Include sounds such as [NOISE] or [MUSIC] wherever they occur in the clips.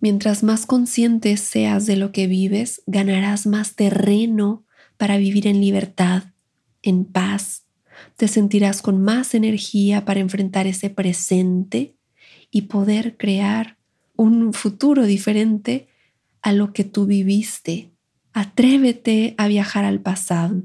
Mientras más consciente seas de lo que vives, ganarás más terreno para vivir en libertad, en paz. Te sentirás con más energía para enfrentar ese presente y poder crear un futuro diferente a lo que tú viviste. Atrévete a viajar al pasado.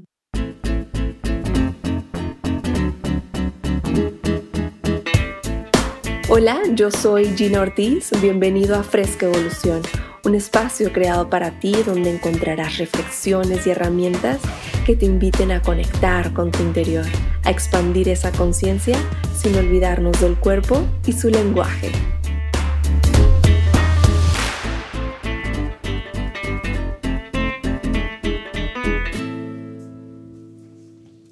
Hola, yo soy Gina Ortiz. Bienvenido a Fresca Evolución, un espacio creado para ti donde encontrarás reflexiones y herramientas que te inviten a conectar con tu interior, a expandir esa conciencia sin olvidarnos del cuerpo y su lenguaje.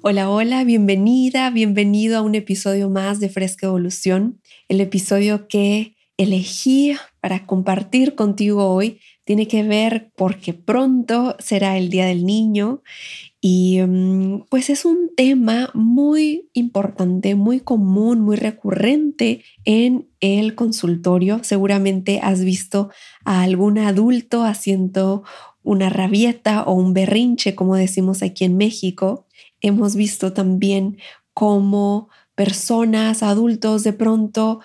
Hola, hola, bienvenida, bienvenido a un episodio más de Fresca Evolución. El episodio que elegí para compartir contigo hoy tiene que ver porque pronto será el Día del Niño y mm, pues es un tema muy importante, muy común, muy recurrente en el consultorio. Seguramente has visto a algún adulto haciendo una rabieta o un berrinche, como decimos aquí en México, hemos visto también cómo personas, adultos, de pronto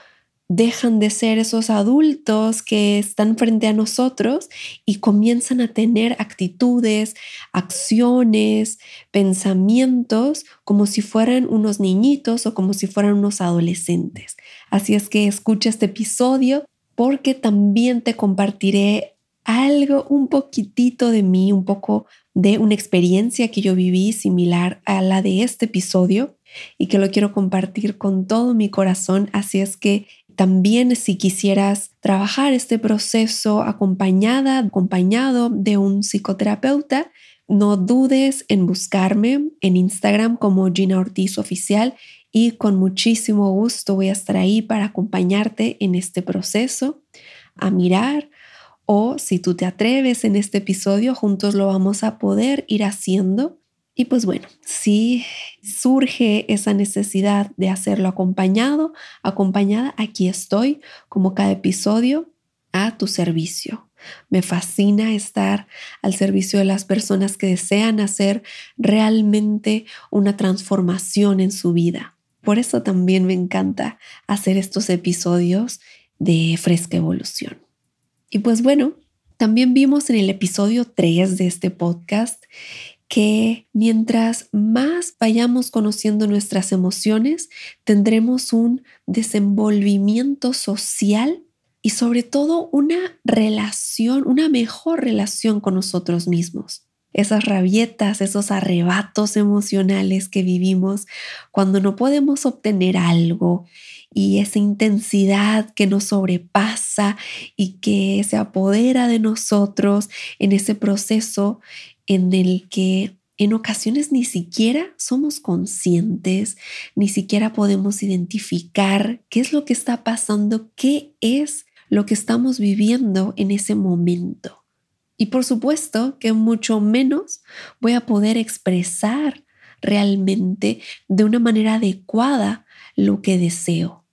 dejan de ser esos adultos que están frente a nosotros y comienzan a tener actitudes, acciones, pensamientos como si fueran unos niñitos o como si fueran unos adolescentes. Así es que escucha este episodio porque también te compartiré algo, un poquitito de mí, un poco de una experiencia que yo viví similar a la de este episodio y que lo quiero compartir con todo mi corazón. Así es que también si quisieras trabajar este proceso acompañada, acompañado de un psicoterapeuta, no dudes en buscarme en Instagram como Gina Ortiz Oficial y con muchísimo gusto voy a estar ahí para acompañarte en este proceso, a mirar, o si tú te atreves en este episodio, juntos lo vamos a poder ir haciendo. Y pues bueno, si surge esa necesidad de hacerlo acompañado, acompañada, aquí estoy como cada episodio a tu servicio. Me fascina estar al servicio de las personas que desean hacer realmente una transformación en su vida. Por eso también me encanta hacer estos episodios de Fresca Evolución. Y pues bueno, también vimos en el episodio 3 de este podcast que mientras más vayamos conociendo nuestras emociones, tendremos un desenvolvimiento social y sobre todo una relación, una mejor relación con nosotros mismos. Esas rabietas, esos arrebatos emocionales que vivimos cuando no podemos obtener algo y esa intensidad que nos sobrepasa y que se apodera de nosotros en ese proceso en el que en ocasiones ni siquiera somos conscientes, ni siquiera podemos identificar qué es lo que está pasando, qué es lo que estamos viviendo en ese momento. Y por supuesto que mucho menos voy a poder expresar realmente de una manera adecuada lo que deseo.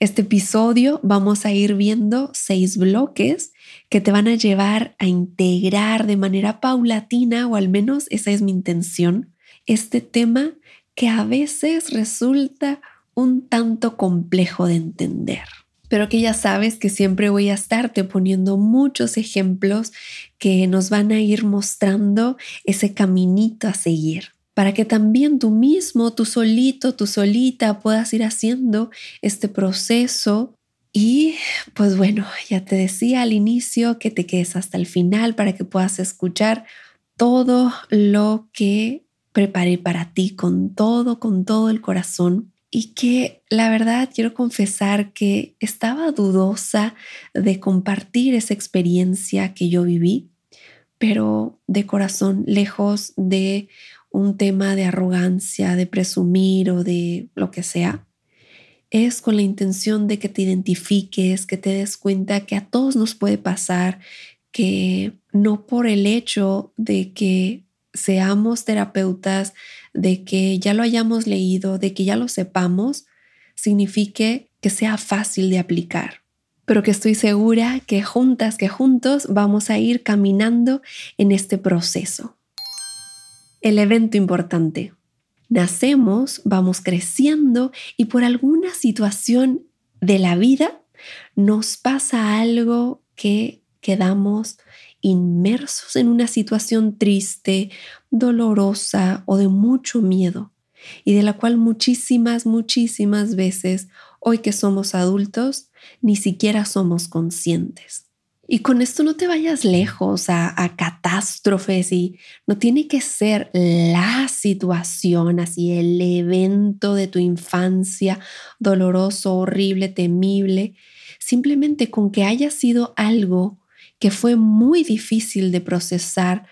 Este episodio vamos a ir viendo seis bloques que te van a llevar a integrar de manera paulatina, o al menos esa es mi intención, este tema que a veces resulta un tanto complejo de entender. Pero que ya sabes que siempre voy a estarte poniendo muchos ejemplos que nos van a ir mostrando ese caminito a seguir para que también tú mismo, tú solito, tú solita puedas ir haciendo este proceso. Y pues bueno, ya te decía al inicio que te quedes hasta el final para que puedas escuchar todo lo que preparé para ti con todo, con todo el corazón. Y que la verdad quiero confesar que estaba dudosa de compartir esa experiencia que yo viví, pero de corazón, lejos de un tema de arrogancia, de presumir o de lo que sea, es con la intención de que te identifiques, que te des cuenta que a todos nos puede pasar, que no por el hecho de que seamos terapeutas, de que ya lo hayamos leído, de que ya lo sepamos, signifique que sea fácil de aplicar. pero que estoy segura que juntas, que juntos vamos a ir caminando en este proceso. El evento importante. Nacemos, vamos creciendo y por alguna situación de la vida nos pasa algo que quedamos inmersos en una situación triste, dolorosa o de mucho miedo y de la cual muchísimas, muchísimas veces, hoy que somos adultos, ni siquiera somos conscientes. Y con esto no te vayas lejos a, catástrofes y no tiene que ser la situación, así el evento de tu infancia doloroso, horrible, temible, simplemente con que haya sido algo que fue muy difícil de procesar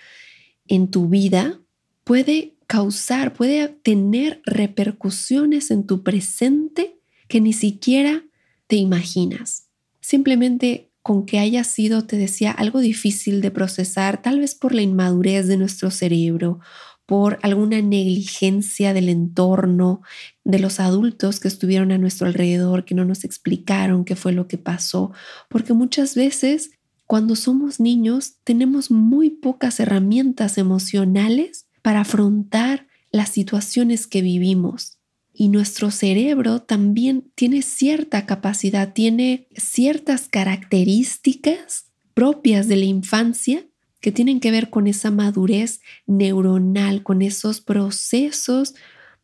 en tu vida, puede causar, puede tener repercusiones en tu presente que ni siquiera te imaginas. Simplemente con que haya sido, te decía, algo difícil de procesar, tal vez por la inmadurez de nuestro cerebro, por alguna negligencia del entorno, de los adultos que estuvieron a nuestro alrededor, que no nos explicaron qué fue lo que pasó, porque muchas veces cuando somos niños tenemos muy pocas herramientas emocionales para afrontar las situaciones que vivimos y nuestro cerebro también tiene cierta capacidad, tiene ciertas características propias de la infancia que tienen que ver con esa madurez neuronal, con esos procesos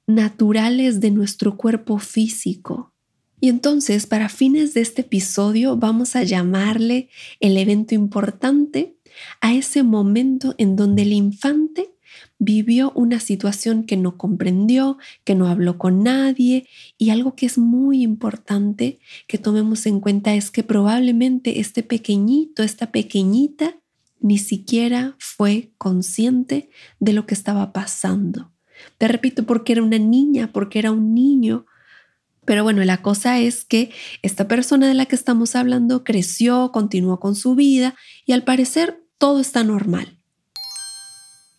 naturales de nuestro cuerpo físico. Y entonces, para fines de este episodio, vamos a llamarle el evento importante a ese momento en donde el infante vivió una situación que no comprendió, que no habló con nadie y algo que es muy importante que tomemos en cuenta es que probablemente este pequeñito, esta pequeñita, ni siquiera fue consciente de lo que estaba pasando. Te repito, porque era una niña, porque era un niño. Pero bueno, la cosa es que esta persona de la que estamos hablando creció, continuó con su vida y al parecer todo está normal.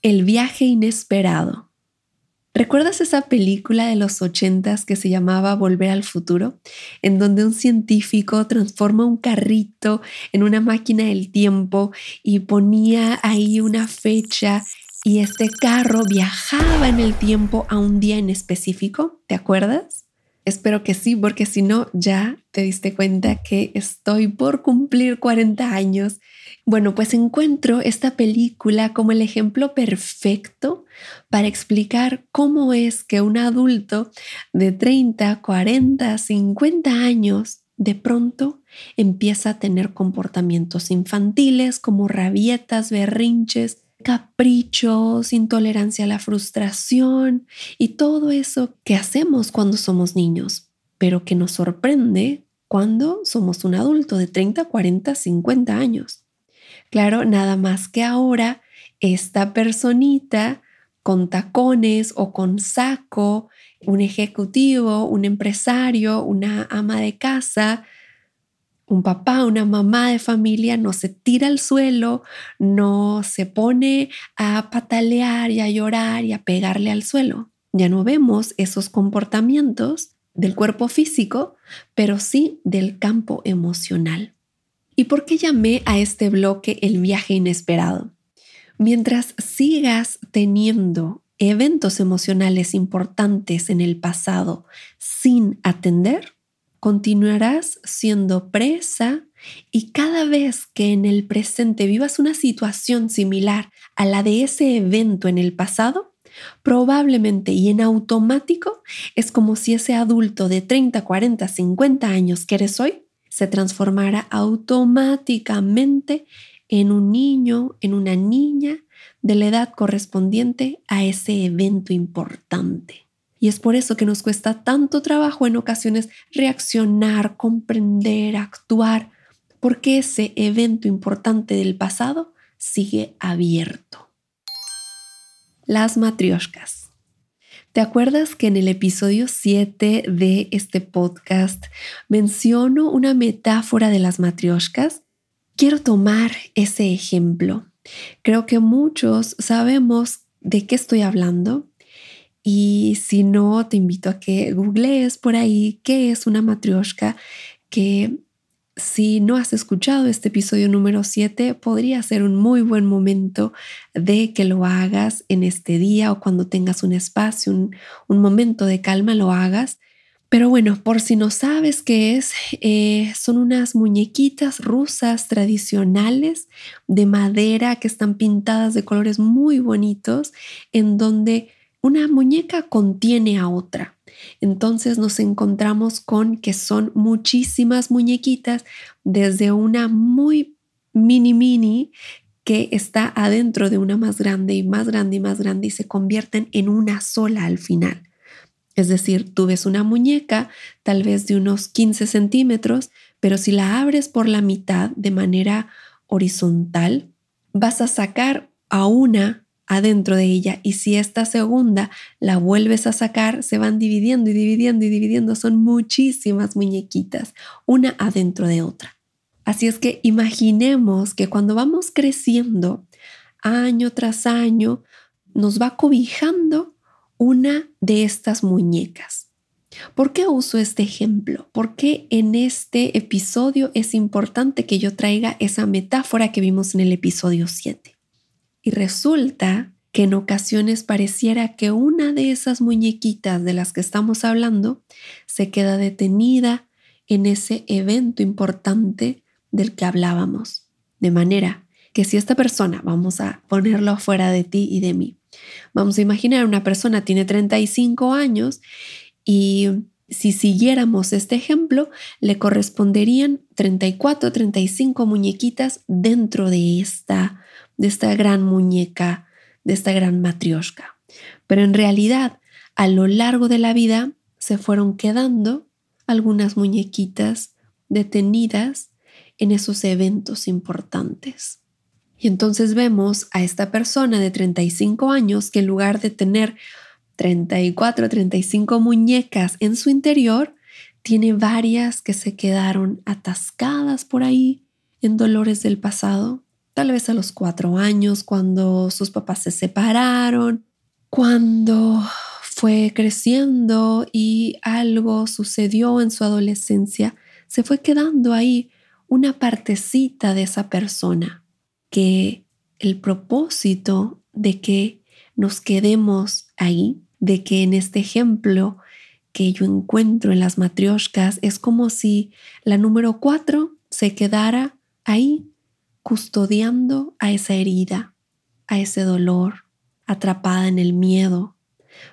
El viaje inesperado. ¿Recuerdas esa película de los ochentas que se llamaba Volver al futuro? En donde un científico transforma un carrito en una máquina del tiempo y ponía ahí una fecha y este carro viajaba en el tiempo a un día en específico. ¿Te acuerdas? Espero que sí, porque si no, ya te diste cuenta que estoy por cumplir 40 años. Bueno, pues encuentro esta película como el ejemplo perfecto para explicar cómo es que un adulto de 30, 40, 50 años de pronto empieza a tener comportamientos infantiles como rabietas, berrinches, caprichos, intolerancia a la frustración y todo eso que hacemos cuando somos niños, pero que nos sorprende cuando somos un adulto de 30, 40, 50 años. Claro, nada más que ahora esta personita con tacones o con saco, un ejecutivo, un empresario, una ama de casa, un papá, una mamá de familia no se tira al suelo, no se pone a patalear y a llorar y a pegarle al suelo. Ya no vemos esos comportamientos del cuerpo físico, pero sí del campo emocional. ¿Y por qué llamé a este bloque el viaje inesperado? Mientras sigas teniendo eventos emocionales importantes en el pasado sin atender, continuarás siendo presa y cada vez que en el presente vivas una situación similar a la de ese evento en el pasado, probablemente y en automático es como si ese adulto de 30, 40, 50 años que eres hoy se transformará automáticamente en un niño, en una niña de la edad correspondiente a ese evento importante. Y es por eso que nos cuesta tanto trabajo en ocasiones reaccionar, comprender, actuar, porque ese evento importante del pasado sigue abierto. Las matrioshkas. ¿Te acuerdas que en el episodio 7 de este podcast menciono una metáfora de las matrioshkas? Quiero tomar ese ejemplo. Creo que muchos sabemos de qué estoy hablando y si no, te invito a que googlees por ahí qué es una matrioshka, que si no has escuchado este episodio número 7, podría ser un muy buen momento de que lo hagas en este día o cuando tengas un espacio, un, momento de calma, lo hagas. Pero bueno, por si no sabes qué es, eh, son unas muñequitas rusas tradicionales de madera que están pintadas de colores muy bonitos, en donde una muñeca contiene a otra. Entonces nos encontramos con que son muchísimas muñequitas, desde una muy mini mini que está adentro de una más grande y más grande y más grande y se convierten en una sola al final. Es decir, tú ves una muñeca tal vez de unos 15 centímetros, pero si la abres por la mitad de manera horizontal, vas a sacar a una adentro de ella y si esta segunda la vuelves a sacar, se van dividiendo y dividiendo y dividiendo. Son muchísimas muñequitas, una adentro de otra. Así es que imaginemos que cuando vamos creciendo, año tras año, nos va cobijando una de estas muñecas. ¿Por qué uso este ejemplo? Porque en este episodio es importante que yo traiga esa metáfora que vimos en el episodio 7. Y resulta que en ocasiones pareciera que una de esas muñequitas de las que estamos hablando se queda detenida en ese evento importante del que hablábamos. De manera que si esta persona, vamos a ponerlo afuera de ti y de mí, vamos a imaginar una persona tiene 35 años y si siguiéramos este ejemplo, le corresponderían 34, 35 muñequitas dentro de esta de esta gran muñeca, de esta gran matrioshka. Pero en realidad, a lo largo de la vida se fueron quedando algunas muñequitas detenidas en esos eventos importantes. Y entonces vemos a esta persona de 35 años que en lugar de tener 34, 35 muñecas en su interior, tiene varias que se quedaron atascadas por ahí en dolores del pasado, tal vez a los cuatro años, cuando sus papás se separaron, cuando fue creciendo y algo sucedió en su adolescencia, se fue quedando ahí una partecita de esa persona que el propósito de que nos quedemos ahí, de que en este ejemplo que yo encuentro en las matrioshkas es como si la número cuatro se quedara ahí custodiando a esa herida, a ese dolor, atrapada en el miedo,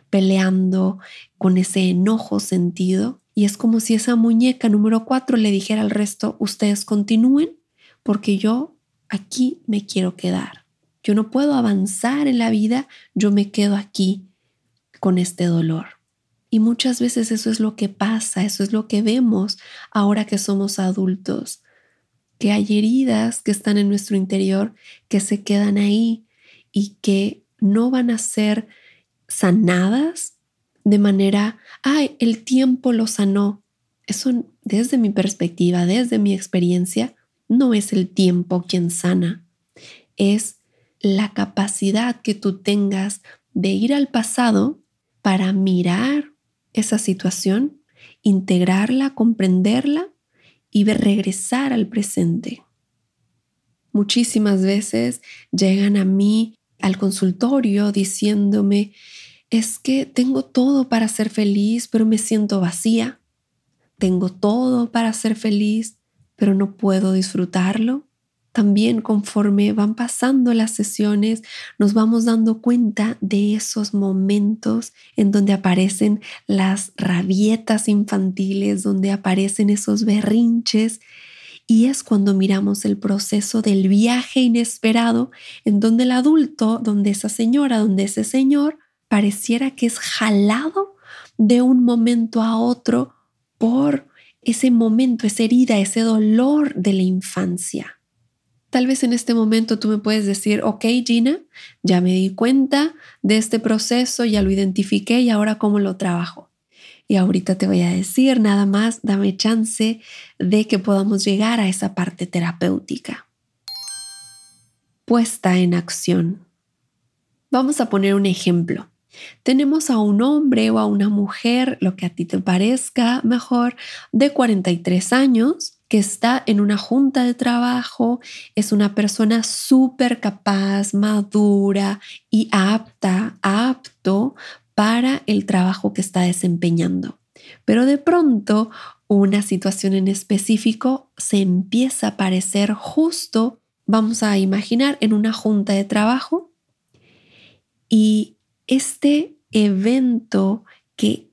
peleando con ese enojo sentido. Y es como si esa muñeca número cuatro le dijera al resto, ustedes continúen porque yo aquí me quiero quedar. Yo no puedo avanzar en la vida, yo me quedo aquí con este dolor. Y muchas veces eso es lo que pasa, eso es lo que vemos ahora que somos adultos que hay heridas que están en nuestro interior que se quedan ahí y que no van a ser sanadas de manera, ay, el tiempo lo sanó. Eso desde mi perspectiva, desde mi experiencia, no es el tiempo quien sana, es la capacidad que tú tengas de ir al pasado para mirar esa situación, integrarla, comprenderla y regresar al presente. Muchísimas veces llegan a mí al consultorio diciéndome, es que tengo todo para ser feliz, pero me siento vacía. Tengo todo para ser feliz, pero no puedo disfrutarlo. También conforme van pasando las sesiones, nos vamos dando cuenta de esos momentos en donde aparecen las rabietas infantiles, donde aparecen esos berrinches. Y es cuando miramos el proceso del viaje inesperado, en donde el adulto, donde esa señora, donde ese señor, pareciera que es jalado de un momento a otro por ese momento, esa herida, ese dolor de la infancia. Tal vez en este momento tú me puedes decir, ok Gina, ya me di cuenta de este proceso, ya lo identifiqué y ahora cómo lo trabajo. Y ahorita te voy a decir nada más, dame chance de que podamos llegar a esa parte terapéutica. Puesta en acción. Vamos a poner un ejemplo. Tenemos a un hombre o a una mujer, lo que a ti te parezca mejor, de 43 años que está en una junta de trabajo, es una persona súper capaz, madura y apta, apto para el trabajo que está desempeñando. Pero de pronto una situación en específico se empieza a parecer justo, vamos a imaginar, en una junta de trabajo y este evento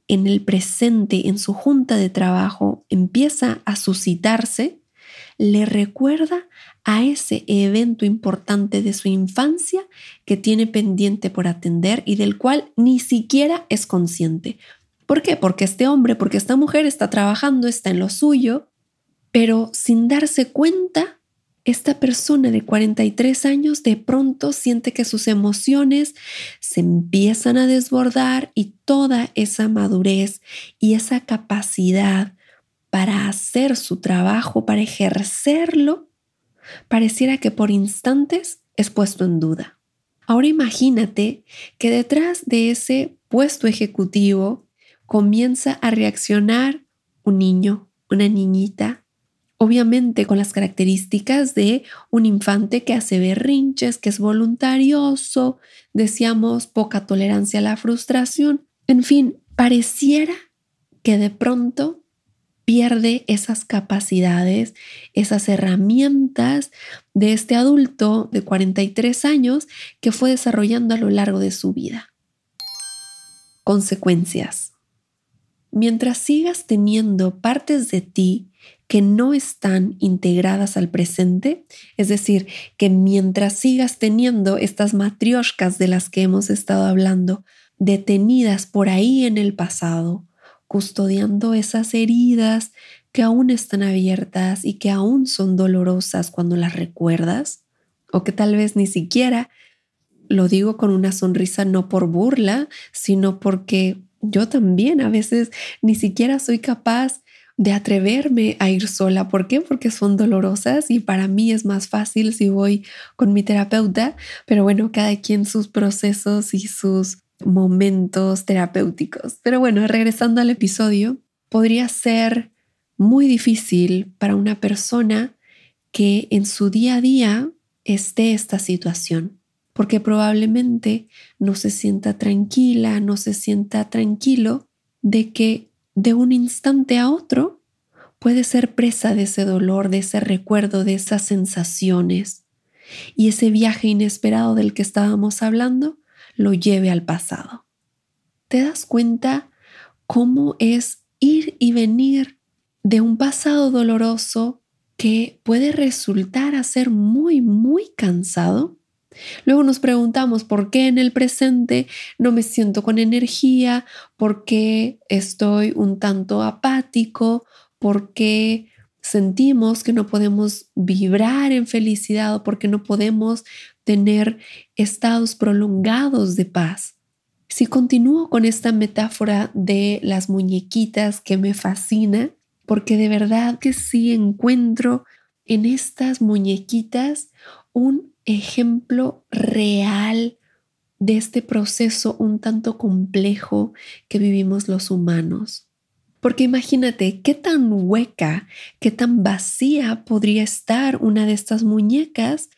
en el presente, en su junta de trabajo, empieza a suscitarse, le recuerda a ese evento importante de su infancia que tiene pendiente por atender y del cual ni siquiera es consciente. ¿Por qué? Porque este hombre, porque esta mujer está trabajando, está en lo suyo, pero sin darse cuenta, esta persona de 43 años de pronto siente que sus emociones se empiezan a desbordar y toda esa madurez y esa capacidad para hacer su trabajo, para ejercerlo, pareciera que por instantes es puesto en duda. Ahora imagínate que detrás de ese puesto ejecutivo comienza a reaccionar un niño, una niñita, obviamente con las características de un infante que hace berrinches, que es voluntarioso, decíamos poca tolerancia a la frustración, en fin, pareciera que de pronto pierde esas capacidades, esas herramientas de este adulto de 43 años que fue desarrollando a lo largo de su vida. Consecuencias. Mientras sigas teniendo partes de ti que no están integradas al presente, es decir, que mientras sigas teniendo estas matrioshkas de las que hemos estado hablando, detenidas por ahí en el pasado, custodiando esas heridas que aún están abiertas y que aún son dolorosas cuando las recuerdas, o que tal vez ni siquiera lo digo con una sonrisa no por burla, sino porque yo también a veces ni siquiera soy capaz de atreverme a ir sola. ¿Por qué? Porque son dolorosas y para mí es más fácil si voy con mi terapeuta, pero bueno, cada quien sus procesos y sus momentos terapéuticos. Pero bueno, regresando al episodio, podría ser muy difícil para una persona que en su día a día esté esta situación porque probablemente no se sienta tranquila, no se sienta tranquilo de que de un instante a otro puede ser presa de ese dolor, de ese recuerdo, de esas sensaciones. Y ese viaje inesperado del que estábamos hablando lo lleve al pasado. ¿Te das cuenta cómo es ir y venir de un pasado doloroso que puede resultar a ser muy, muy cansado? Luego nos preguntamos por qué en el presente no me siento con energía, por qué estoy un tanto apático, por qué sentimos que no podemos vibrar en felicidad o por qué no podemos tener estados prolongados de paz. Si continúo con esta metáfora de las muñequitas que me fascina, porque de verdad que sí encuentro en estas muñequitas un ejemplo real de este proceso un tanto complejo que vivimos los humanos. Porque imagínate qué tan hueca, qué tan vacía podría estar una de estas muñecas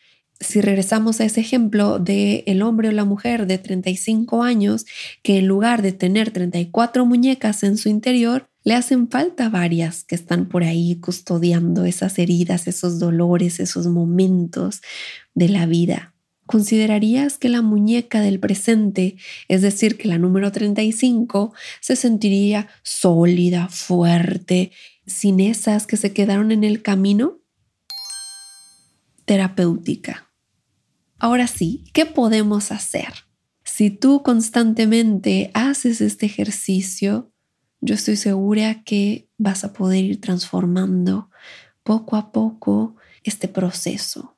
si regresamos a ese ejemplo de el hombre o la mujer de 35 años que en lugar de tener 34 muñecas en su interior, le hacen falta varias que están por ahí custodiando esas heridas, esos dolores, esos momentos de la vida. ¿Considerarías que la muñeca del presente, es decir, que la número 35, se sentiría sólida, fuerte, sin esas que se quedaron en el camino? Terapéutica. Ahora sí, ¿qué podemos hacer? Si tú constantemente haces este ejercicio, yo estoy segura que vas a poder ir transformando poco a poco este proceso.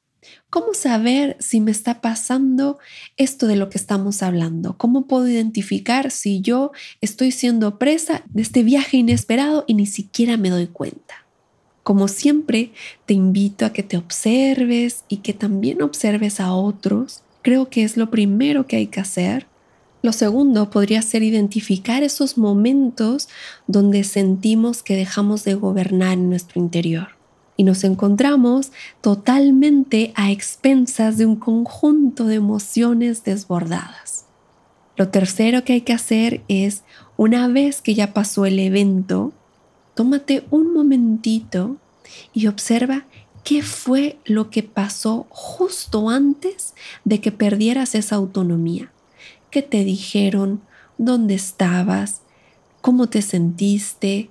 ¿Cómo saber si me está pasando esto de lo que estamos hablando? ¿Cómo puedo identificar si yo estoy siendo presa de este viaje inesperado y ni siquiera me doy cuenta? Como siempre, te invito a que te observes y que también observes a otros. Creo que es lo primero que hay que hacer lo segundo podría ser identificar esos momentos donde sentimos que dejamos de gobernar en nuestro interior. y nos encontramos totalmente a expensas de un conjunto de emociones desbordadas. Lo tercero que hay que hacer es, una vez que ya pasó el evento, tómate un momentito y observa qué fue lo que pasó justo antes de que perdieras esa autonomía. ¿Qué te dijeron? ¿Dónde estabas? ¿Cómo te sentiste?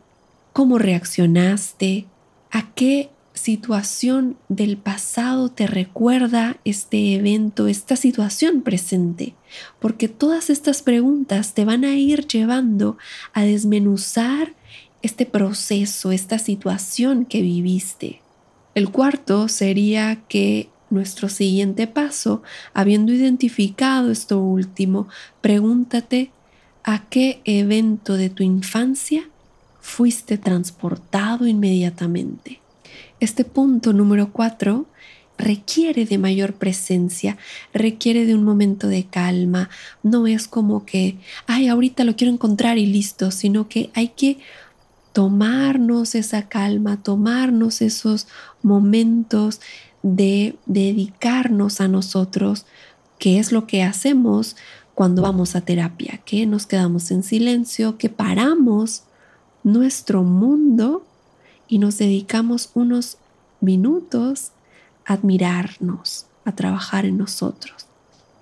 ¿Cómo reaccionaste? ¿A qué situación del pasado te recuerda este evento, esta situación presente? Porque todas estas preguntas te van a ir llevando a desmenuzar este proceso, esta situación que viviste. El cuarto sería que nuestro siguiente paso, habiendo identificado esto último, pregúntate a qué evento de tu infancia fuiste transportado inmediatamente. Este punto número cuatro requiere de mayor presencia, requiere de un momento de calma. No es como que, ay, ahorita lo quiero encontrar y listo, sino que hay que tomarnos esa calma, tomarnos esos momentos de dedicarnos a nosotros, que es lo que hacemos cuando vamos a terapia, que nos quedamos en silencio, que paramos nuestro mundo y nos dedicamos unos minutos a admirarnos, a trabajar en nosotros.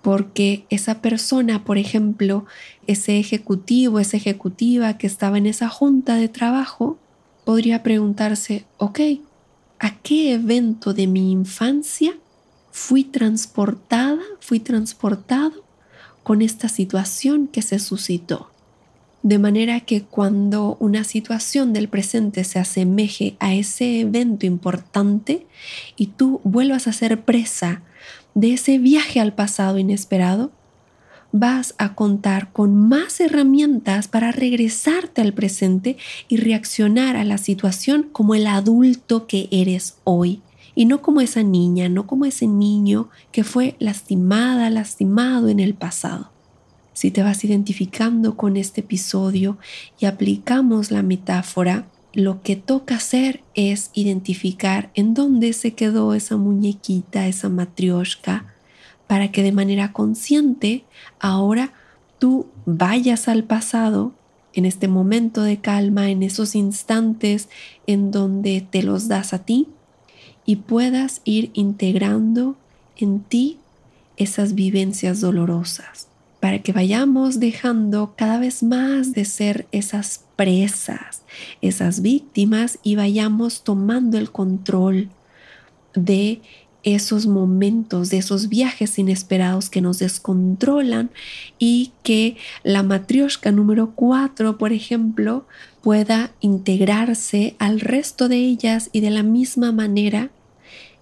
Porque esa persona, por ejemplo, ese ejecutivo, esa ejecutiva que estaba en esa junta de trabajo, podría preguntarse, ok, ¿a qué evento de mi infancia fui transportada, fui transportado con esta situación que se suscitó? De manera que cuando una situación del presente se asemeje a ese evento importante y tú vuelvas a ser presa de ese viaje al pasado inesperado, vas a contar con más herramientas para regresarte al presente y reaccionar a la situación como el adulto que eres hoy. Y no como esa niña, no como ese niño que fue lastimada, lastimado en el pasado si te vas identificando con este episodio y aplicamos la metáfora, lo que toca hacer es identificar en dónde se quedó esa muñequita, esa matrioshka, para que de manera consciente ahora tú vayas al pasado en este momento de calma, en esos instantes en donde te los das a ti y puedas ir integrando en ti esas vivencias dolorosas para que vayamos dejando cada vez más de ser esas presas, esas víctimas y vayamos tomando el control de esos momentos, de esos viajes inesperados que nos descontrolan y que la matrioshka número 4, por ejemplo, pueda integrarse al resto de ellas y de la misma manera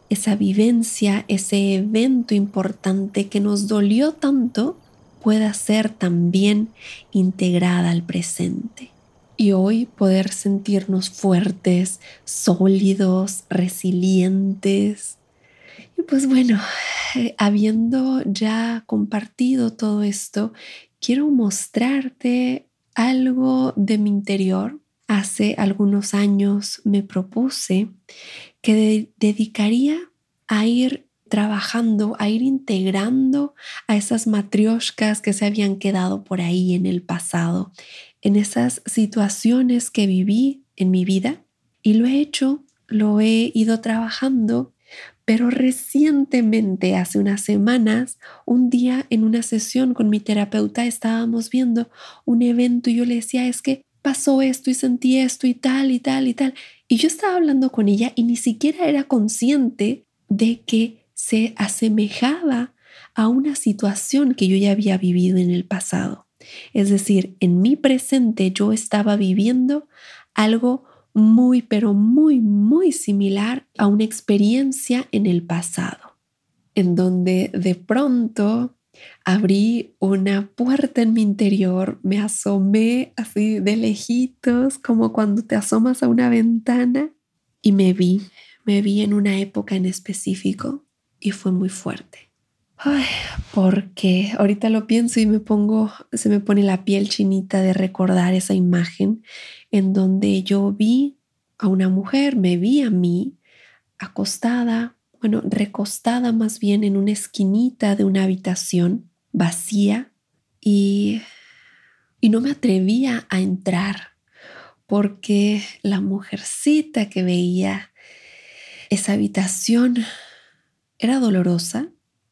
esa vivencia, ese evento importante que nos dolió tanto, pueda ser también integrada al presente. Y hoy poder sentirnos fuertes, sólidos, resilientes. Y pues bueno, eh, habiendo ya compartido todo esto, quiero mostrarte algo de mi interior. Hace algunos años me propuse que dedicaría a ir trabajando, a ir integrando a esas matrioshkas que se habían quedado por ahí en el pasado, en esas situaciones que viví en mi vida. Y lo he hecho, lo he ido trabajando, pero recientemente, hace unas semanas, un día en una sesión con mi terapeuta estábamos viendo un evento y yo le decía, es que pasó esto y sentí esto y tal y tal y tal. Y yo estaba hablando con ella y ni siquiera era consciente de que se asemejaba a una situación que yo ya había vivido en el pasado. Es decir, en mi presente yo estaba viviendo algo muy, pero muy, muy similar a una experiencia en el pasado, en donde de pronto abrí una puerta en mi interior, me asomé así de lejitos, como cuando te asomas a una ventana, y me vi, me vi en una época en específico y fue muy fuerte. Ay, porque ahorita lo pienso y me pongo, se me pone la piel chinita de recordar esa imagen en donde yo vi a una mujer, me vi a mí acostada, bueno, recostada más bien en una esquinita de una habitación vacía y, y no me atrevía a entrar porque la mujercita que veía esa habitación era dolorosa.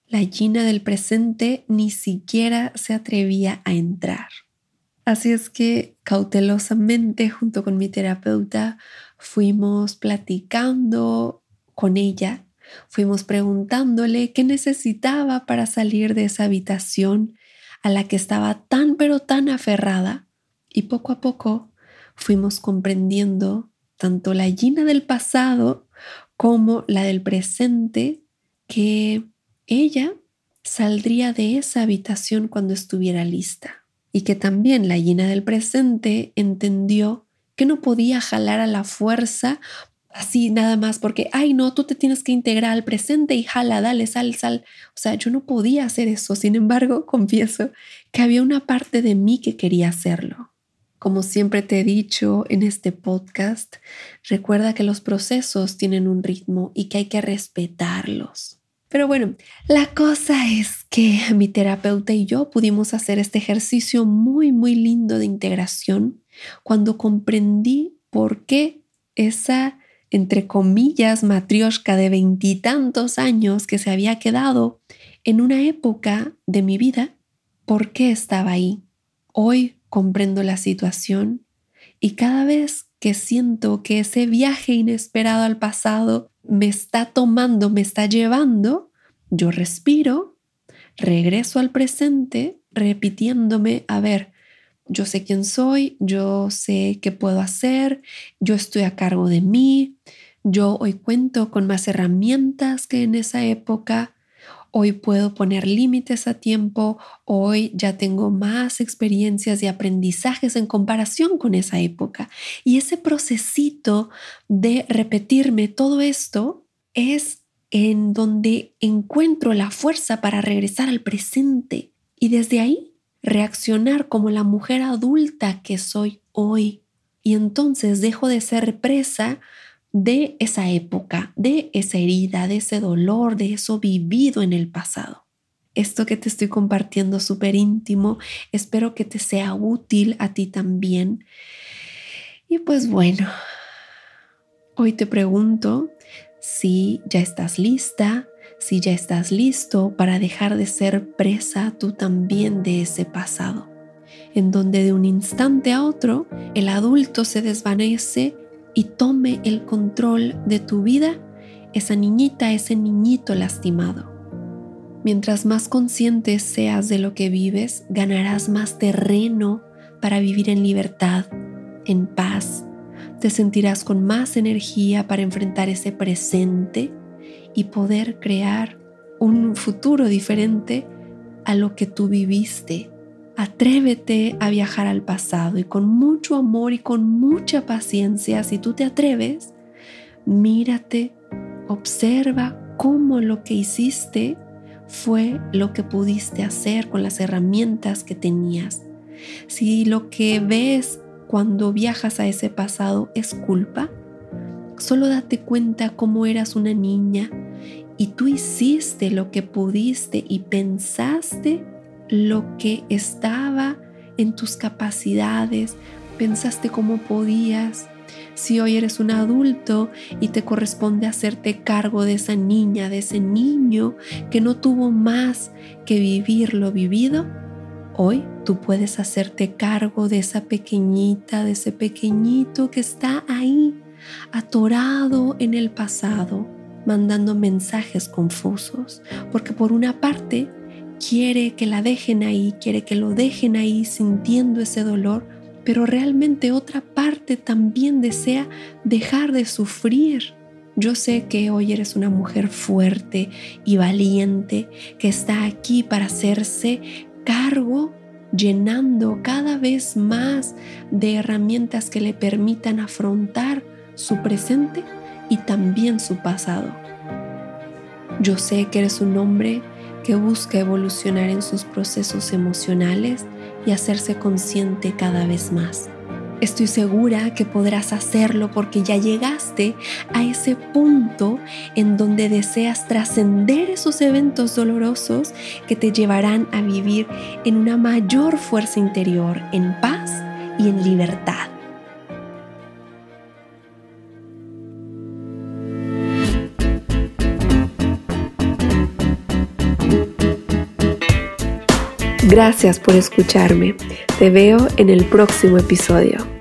La Gina del presente ni siquiera se atrevía a entrar. Así es que cautelosamente junto con mi terapeuta fuimos platicando con ella, fuimos preguntándole qué necesitaba para salir de esa habitación a la que estaba tan pero tan aferrada y poco a poco fuimos comprendiendo tanto la Gina del pasado como la del presente que ella saldría de esa habitación cuando estuviera lista y que también la Gina del presente entendió que no podía jalar a la fuerza así nada más porque, ay no, tú te tienes que integrar al presente y jala, dale, sal, sal. O sea, yo no podía hacer eso. Sin embargo, [LAUGHS] confieso que había una parte de mí que quería hacerlo. Como siempre te he dicho en este podcast, recuerda que los procesos tienen un ritmo y que hay que respetarlos. Pero bueno, la cosa es que mi terapeuta y yo pudimos hacer este ejercicio muy, muy lindo de integración cuando comprendí por qué esa, entre comillas, matrioshka de veintitantos años que se había quedado en una época de mi vida, por qué estaba ahí. Hoy comprendo la situación y cada vez que siento que ese viaje inesperado al pasado me está tomando, me está llevando, yo respiro, regreso al presente, repitiéndome, a ver, yo sé quién soy, yo sé qué puedo hacer, yo estoy a cargo de mí, yo hoy cuento con más herramientas que en esa época, hoy puedo poner límites a tiempo, hoy ya tengo más experiencias y aprendizajes en comparación con esa época. Y ese procesito de repetirme todo esto es en donde encuentro la fuerza para regresar al presente y desde ahí reaccionar como la mujer adulta que soy hoy. Y entonces dejo de ser presa de esa época, de esa herida, de ese dolor, de eso vivido en el pasado. Esto que te estoy compartiendo súper íntimo, espero que te sea útil a ti también. Y pues bueno, hoy te pregunto si ya estás lista, si ya estás listo para dejar de ser presa tú también de ese pasado, en donde de un instante a otro el adulto se desvanece y tome el control de tu vida esa niñita, ese niñito lastimado. Mientras más consciente seas de lo que vives, ganarás más terreno para vivir en libertad, en paz. Te sentirás con más energía para enfrentar ese presente y poder crear un futuro diferente a lo que tú viviste Atrévete a viajar al pasado y con mucho amor y con mucha paciencia, si tú te atreves, mírate, observa cómo lo que hiciste fue lo que pudiste hacer con las herramientas que tenías. Si lo que ves cuando viajas a ese pasado es culpa, solo date cuenta cómo eras una niña y tú hiciste lo que pudiste y pensaste lo que estaba en tus capacidades, pensaste cómo podías. Si hoy eres un adulto y te corresponde hacerte cargo de esa niña, de ese niño que no tuvo más que vivir lo vivido, hoy tú puedes hacerte cargo de esa pequeñita, de ese pequeñito que está ahí, atorado en el pasado, mandando mensajes confusos. Porque por una parte, quiere que la dejen ahí, quiere que lo dejen ahí sintiendo ese dolor, pero realmente otra parte también desea dejar de sufrir. Yo sé que hoy eres una mujer fuerte y valiente que está aquí para hacerse cargo, llenando cada vez más de herramientas que le permitan afrontar su presente y también su pasado. Yo sé que eres un hombre que busca evolucionar en sus procesos emocionales y hacerse consciente cada vez más. Estoy segura que podrás hacerlo porque ya llegaste a ese punto en donde deseas trascender esos eventos dolorosos que te llevarán a vivir en una mayor fuerza interior, en paz y en libertad. Gracias por escucharme. Te veo en el próximo episodio.